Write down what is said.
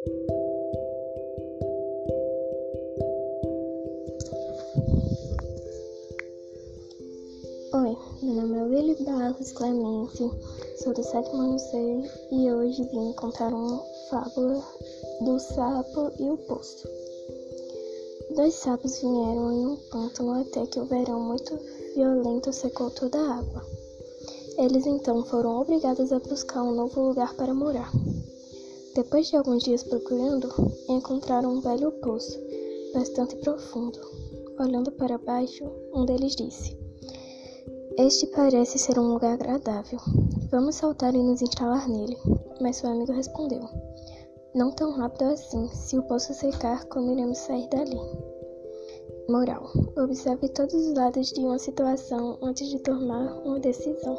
Oi, meu nome é Willy Barros Clemente, sou do sétimo ano C e hoje vim contar uma fábula do sapo e o poço. Dois sapos vieram em um pântano até que o verão muito violento secou toda a água. Eles então foram obrigados a buscar um novo lugar para morar. Depois de alguns dias procurando, encontraram um velho poço, bastante profundo. Olhando para baixo, um deles disse: Este parece ser um lugar agradável. Vamos saltar e nos instalar nele. Mas seu amigo respondeu: Não tão rápido assim. Se o poço secar, como iremos sair dali? Moral: Observe todos os lados de uma situação antes de tomar uma decisão.